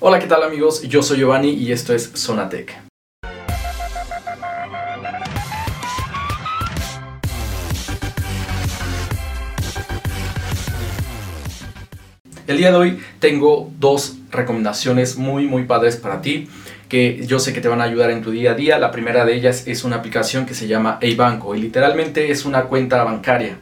Hola, ¿qué tal amigos? Yo soy Giovanni y esto es Zonatec. El día de hoy tengo dos recomendaciones muy muy padres para ti que yo sé que te van a ayudar en tu día a día. La primera de ellas es una aplicación que se llama eBanco y literalmente es una cuenta bancaria.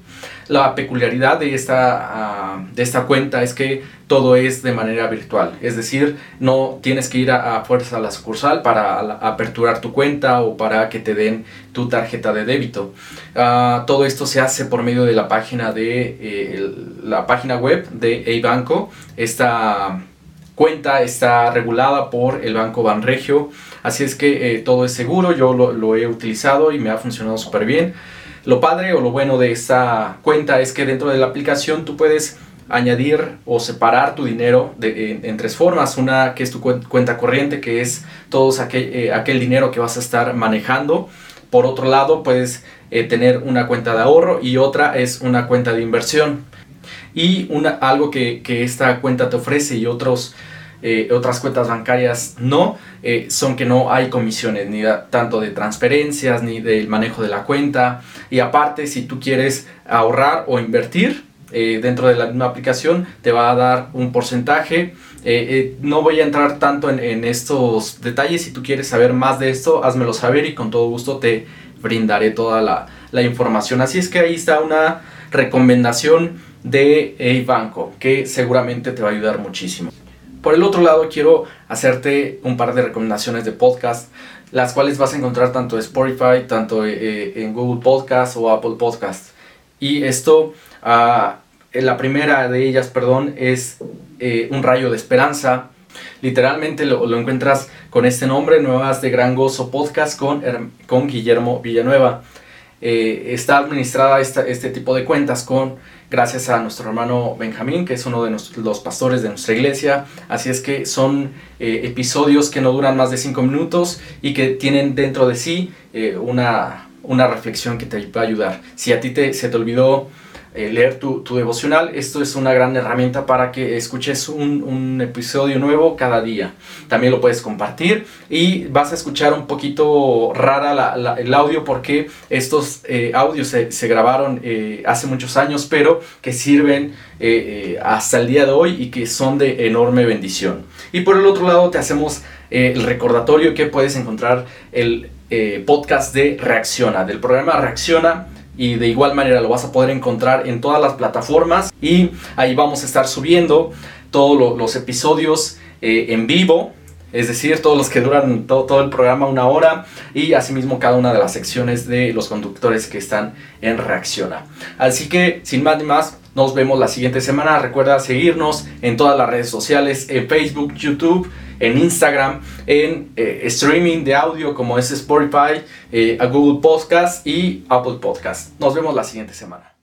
La peculiaridad de esta, ah, de esta cuenta es que todo es de manera virtual, es decir, no tienes que ir a, fuerza a la sucursal para aperturar tu cuenta o para que te den tu tarjeta de débito. Ah, todo esto se hace por medio de la página de eh, la página web de eBanco. Esta cuenta está regulada por el Banco Banregio, así es que eh, todo es seguro, yo lo, lo he utilizado y me ha funcionado súper bien. Lo padre o lo bueno de esta cuenta es que dentro de la aplicación tú puedes añadir o separar tu dinero de, en, tres formas. Una que es tu cuenta corriente, que es todo aquel, eh, aquel, dinero que vas a estar manejando. Por otro lado, puedes eh, tener una cuenta de ahorro y otra es una cuenta de inversión. Y una, algo que, que esta cuenta te ofrece y otros eh, otras cuentas bancarias no, eh, son que no hay comisiones, ni tanto de transferencias, ni del manejo de la cuenta. Y aparte, si tú quieres ahorrar o invertir, eh, dentro de la misma aplicación te va a dar un porcentaje. no voy a entrar tanto en, estos detalles. Si tú quieres saber más de esto, házmelo saber y con todo gusto te brindaré toda la, la información. Así es que ahí está una recomendación de banco que seguramente te va a ayudar muchísimo. Por el otro lado, quiero hacerte un par de recomendaciones de podcast, las cuales vas a encontrar tanto en Spotify, tanto eh, eh, en Google Podcast o Apple Podcast. Y esto, ah, la primera de ellas, perdón, es eh, Un rayo de esperanza. Literalmente lo, encuentras con este nombre, Nuevas de Gran Gozo Podcast con, con Guillermo Villanueva. Está administrada este tipo de cuentas con gracias a nuestro hermano Benjamín, que es uno de los pastores de nuestra iglesia. Así es que son eh, episodios que no duran más de cinco minutos y que tienen dentro de sí eh, una, una reflexión que te va a ayudar. Si a ti te, se te olvidó eh, leer tu, tu, devocional, esto es una gran herramienta para que escuches un, un, episodio nuevo cada día. También lo puedes compartir y vas a escuchar un poquito rara la, el audio porque estos eh, audios se, se grabaron eh, hace muchos años, pero que sirven hasta el día de hoy y que son de enorme bendición. Y por el otro lado te hacemos el recordatorio que puedes encontrar el podcast de Reacciona, del programa Reacciona y de igual manera lo vas a poder encontrar en todas las plataformas. Y ahí vamos a estar subiendo todos los episodios eh, en vivo es decir, todos los que duran todo, el programa una hora y asimismo cada una de las secciones de los conductores que están en Reacciona. Así que, sin más ni más, nos vemos la siguiente semana. Recuerda seguirnos en todas las redes sociales, en Facebook, YouTube, en Instagram, en eh, streaming de audio como es Spotify, eh, a Google Podcast y Apple Podcast. Nos vemos la siguiente semana.